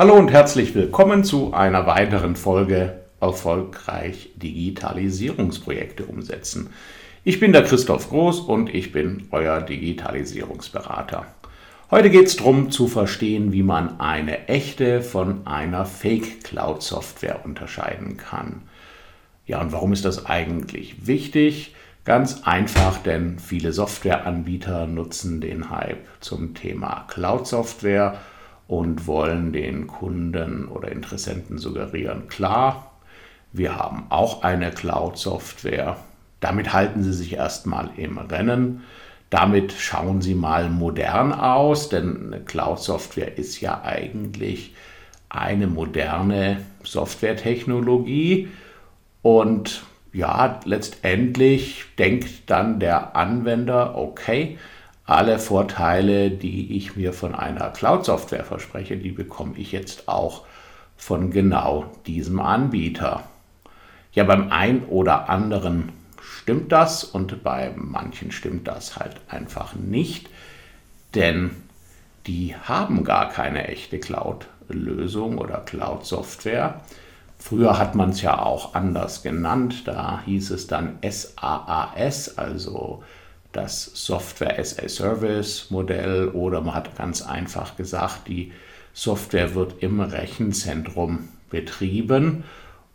Hallo und herzlich willkommen zu einer weiteren Folge Erfolgreich Digitalisierungsprojekte umsetzen. Ich bin der Christoph Groß und ich bin euer Digitalisierungsberater. Heute geht es darum zu verstehen, wie man eine echte von einer Fake-Cloud-Software unterscheiden kann. Ja, und warum ist das eigentlich wichtig? Ganz einfach, denn viele Softwareanbieter nutzen den Hype zum Thema Cloud-Software und wollen den Kunden oder Interessenten suggerieren, klar, wir haben auch eine Cloud-Software. Damit halten Sie sich erstmal im Rennen. Damit schauen Sie mal modern aus, denn eine Cloud-Software ist ja eigentlich eine moderne Softwaretechnologie. Und ja, letztendlich denkt dann der Anwender, okay, alle Vorteile, die ich mir von einer Cloud-Software verspreche, die bekomme ich jetzt auch von genau diesem Anbieter. Ja, beim einen oder anderen stimmt das und bei manchen stimmt das halt einfach nicht, denn die haben gar keine echte Cloud-Lösung oder Cloud-Software. Früher hat man es ja auch anders genannt, da hieß es dann SaaS, also das Software as a Service Modell oder man hat ganz einfach gesagt, die Software wird im Rechenzentrum betrieben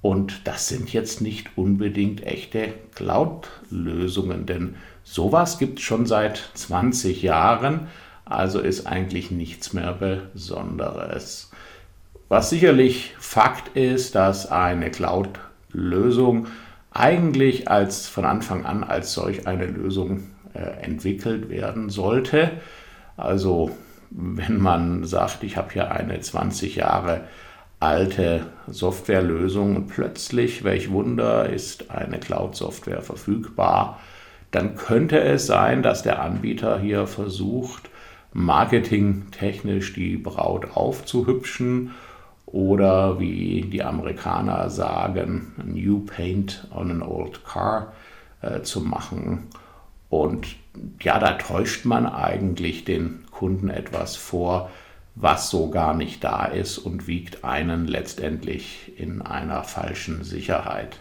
und das sind jetzt nicht unbedingt echte Cloud-Lösungen, denn sowas gibt es schon seit 20 Jahren, also ist eigentlich nichts mehr Besonderes. Was sicherlich Fakt ist, dass eine Cloud-Lösung eigentlich als von Anfang an als solch eine Lösung entwickelt werden sollte. Also wenn man sagt, ich habe hier eine 20 Jahre alte Softwarelösung und plötzlich, welch Wunder, ist eine Cloud-Software verfügbar, dann könnte es sein, dass der Anbieter hier versucht, marketingtechnisch die Braut aufzuhübschen oder wie die Amerikaner sagen, New Paint on an Old Car äh, zu machen. Und ja, da täuscht man eigentlich den Kunden etwas vor, was so gar nicht da ist und wiegt einen letztendlich in einer falschen Sicherheit.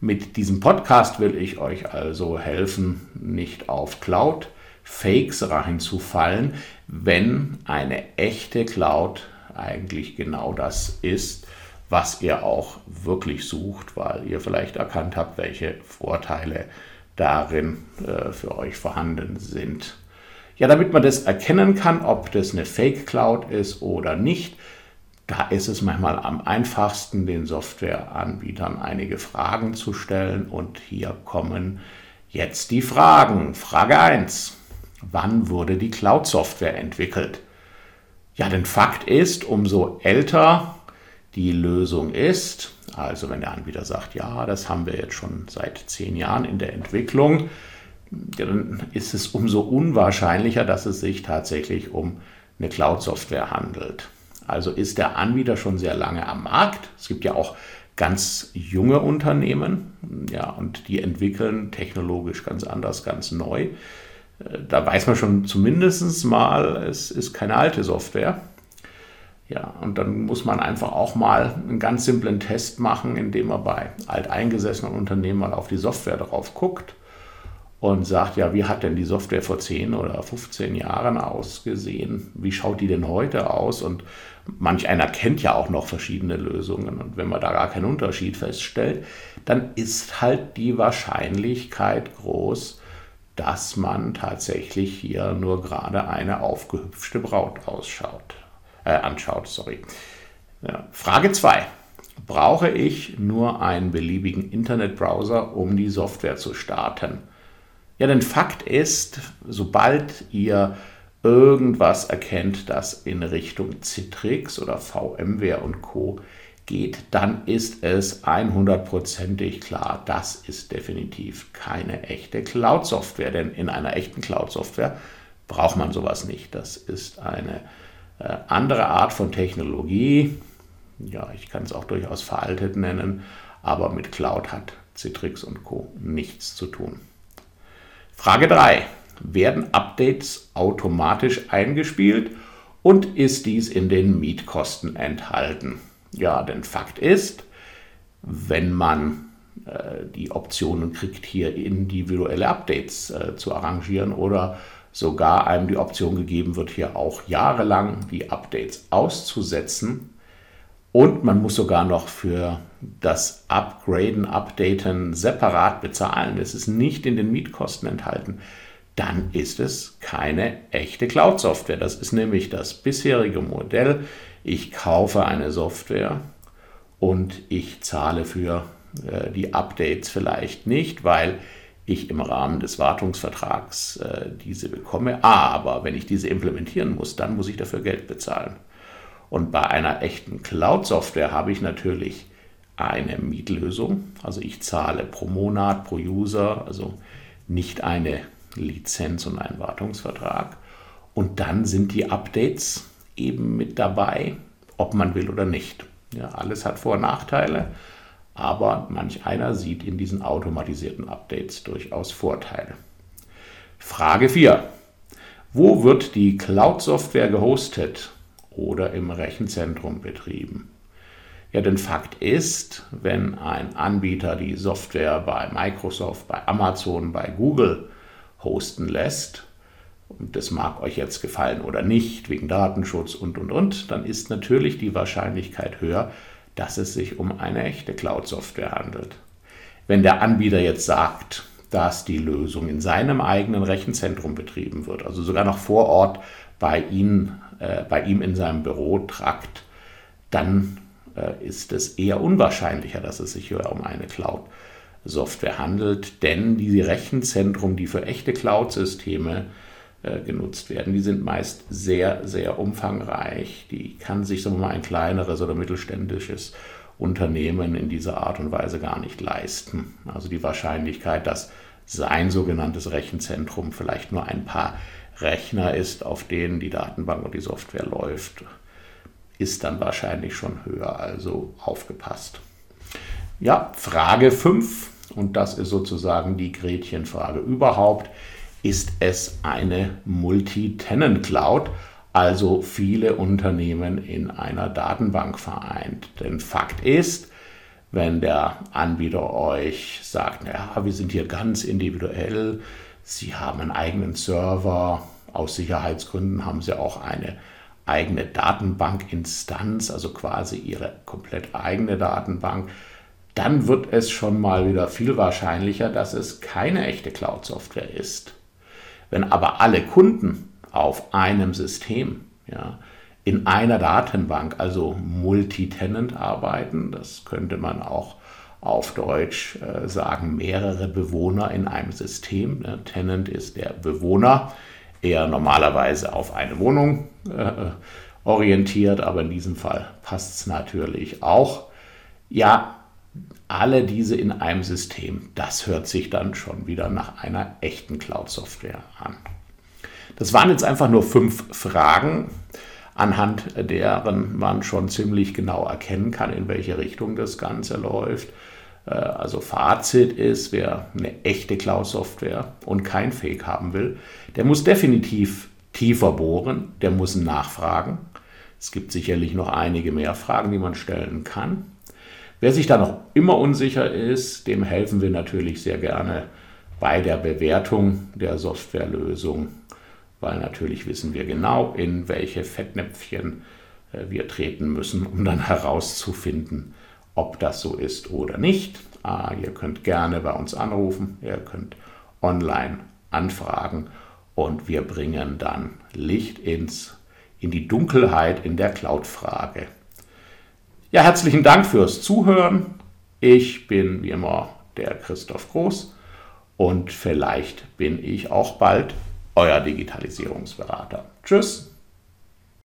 Mit diesem Podcast will ich euch also helfen, nicht auf Cloud Fakes reinzufallen, wenn eine echte Cloud eigentlich genau das ist, was ihr auch wirklich sucht, weil ihr vielleicht erkannt habt, welche Vorteile darin äh, für euch vorhanden sind. Ja, damit man das erkennen kann, ob das eine Fake Cloud ist oder nicht, da ist es manchmal am einfachsten, den Softwareanbietern einige Fragen zu stellen. Und hier kommen jetzt die Fragen. Frage 1. Wann wurde die Cloud-Software entwickelt? Ja, denn Fakt ist, umso älter die Lösung ist, also wenn der Anbieter sagt, ja, das haben wir jetzt schon seit zehn Jahren in der Entwicklung, dann ist es umso unwahrscheinlicher, dass es sich tatsächlich um eine Cloud-Software handelt. Also ist der Anbieter schon sehr lange am Markt. Es gibt ja auch ganz junge Unternehmen, ja, und die entwickeln technologisch ganz anders, ganz neu. Da weiß man schon zumindest mal, es ist keine alte Software. Ja, und dann muss man einfach auch mal einen ganz simplen Test machen, indem man bei alteingesessenen Unternehmen mal auf die Software drauf guckt und sagt, ja, wie hat denn die Software vor 10 oder 15 Jahren ausgesehen? Wie schaut die denn heute aus? Und manch einer kennt ja auch noch verschiedene Lösungen. Und wenn man da gar keinen Unterschied feststellt, dann ist halt die Wahrscheinlichkeit groß, dass man tatsächlich hier nur gerade eine aufgehüpfte Braut ausschaut äh, anschaut. Sorry. Ja. Frage 2. Brauche ich nur einen beliebigen Internetbrowser, um die Software zu starten? Ja, denn Fakt ist, sobald ihr irgendwas erkennt, das in Richtung Citrix oder VMware und Co geht, dann ist es 100%ig klar, das ist definitiv keine echte Cloud-Software, denn in einer echten Cloud-Software braucht man sowas nicht. Das ist eine äh, andere Art von Technologie, ja, ich kann es auch durchaus veraltet nennen, aber mit Cloud hat Citrix und Co. nichts zu tun. Frage 3. Werden Updates automatisch eingespielt und ist dies in den Mietkosten enthalten? Ja, denn Fakt ist, wenn man äh, die Optionen kriegt, hier individuelle Updates äh, zu arrangieren oder sogar einem die Option gegeben wird, hier auch jahrelang die Updates auszusetzen. Und man muss sogar noch für das Upgraden, Updaten separat bezahlen. Das ist nicht in den Mietkosten enthalten. Dann ist es keine echte Cloud-Software. Das ist nämlich das bisherige Modell. Ich kaufe eine Software und ich zahle für äh, die Updates vielleicht nicht, weil ich im Rahmen des Wartungsvertrags äh, diese bekomme. Aber wenn ich diese implementieren muss, dann muss ich dafür Geld bezahlen. Und bei einer echten Cloud-Software habe ich natürlich eine Mietlösung. Also ich zahle pro Monat, pro User, also nicht eine Lizenz und einen Wartungsvertrag. Und dann sind die Updates eben mit dabei, ob man will oder nicht. Ja, alles hat Vor- und Nachteile aber manch einer sieht in diesen automatisierten Updates durchaus Vorteile. Frage 4. Wo wird die Cloud-Software gehostet oder im Rechenzentrum betrieben? Ja, denn Fakt ist, wenn ein Anbieter die Software bei Microsoft, bei Amazon, bei Google hosten lässt, und das mag euch jetzt gefallen oder nicht, wegen Datenschutz und, und, und, dann ist natürlich die Wahrscheinlichkeit höher, dass es sich um eine echte Cloud-Software handelt. Wenn der Anbieter jetzt sagt, dass die Lösung in seinem eigenen Rechenzentrum betrieben wird, also sogar noch vor Ort bei, ihn, äh, bei ihm in seinem Büro tragt, dann äh, ist es eher unwahrscheinlicher, dass es sich hier um eine Cloud-Software handelt, denn die Rechenzentren, die für echte Cloud-Systeme äh, genutzt werden. Die sind meist sehr, sehr umfangreich. Die kann sich sagen wir mal, ein kleineres oder mittelständisches Unternehmen in dieser Art und Weise gar nicht leisten. Also die Wahrscheinlichkeit, dass sein sogenanntes Rechenzentrum vielleicht nur ein paar Rechner ist, auf denen die Datenbank und die Software läuft, ist dann wahrscheinlich schon höher. Also aufgepasst. Ja, Frage 5, und das ist sozusagen die Gretchenfrage überhaupt ist es eine Multi-Tenant-Cloud, also viele Unternehmen in einer Datenbank vereint. Denn Fakt ist, wenn der Anbieter euch sagt, ja, wir sind hier ganz individuell, Sie haben einen eigenen Server, aus Sicherheitsgründen haben Sie auch eine eigene Datenbankinstanz, also quasi Ihre komplett eigene Datenbank, dann wird es schon mal wieder viel wahrscheinlicher, dass es keine echte Cloud-Software ist. Wenn aber alle Kunden auf einem System, ja, in einer Datenbank, also Multitenant arbeiten, das könnte man auch auf Deutsch äh, sagen, mehrere Bewohner in einem System. Ne? Tenant ist der Bewohner, eher normalerweise auf eine Wohnung äh, orientiert, aber in diesem Fall passt es natürlich auch. Ja, alle diese in einem System, das hört sich dann schon wieder nach einer echten Cloud-Software an. Das waren jetzt einfach nur fünf Fragen, anhand deren man schon ziemlich genau erkennen kann, in welche Richtung das Ganze läuft. Äh, also Fazit ist, wer eine echte Cloud-Software und kein Fake haben will, der muss definitiv tiefer bohren, der muss nachfragen. Es gibt sicherlich noch einige mehr Fragen, die man stellen kann. Wer sich da noch immer unsicher ist, dem helfen wir natürlich sehr gerne bei der Bewertung der Softwarelösung, weil natürlich wissen wir genau, in welche Fettnäpfchen äh, wir treten müssen, um dann herauszufinden, ob das so ist oder nicht. Ah, ihr könnt gerne bei uns anrufen, ihr könnt online anfragen und wir bringen dann Licht ins, in die Dunkelheit in der Cloud-Frage. Ja, herzlichen Dank fürs Zuhören. Ich bin wie immer der Christoph Groß und vielleicht bin ich auch bald euer Digitalisierungsberater. Tschüss.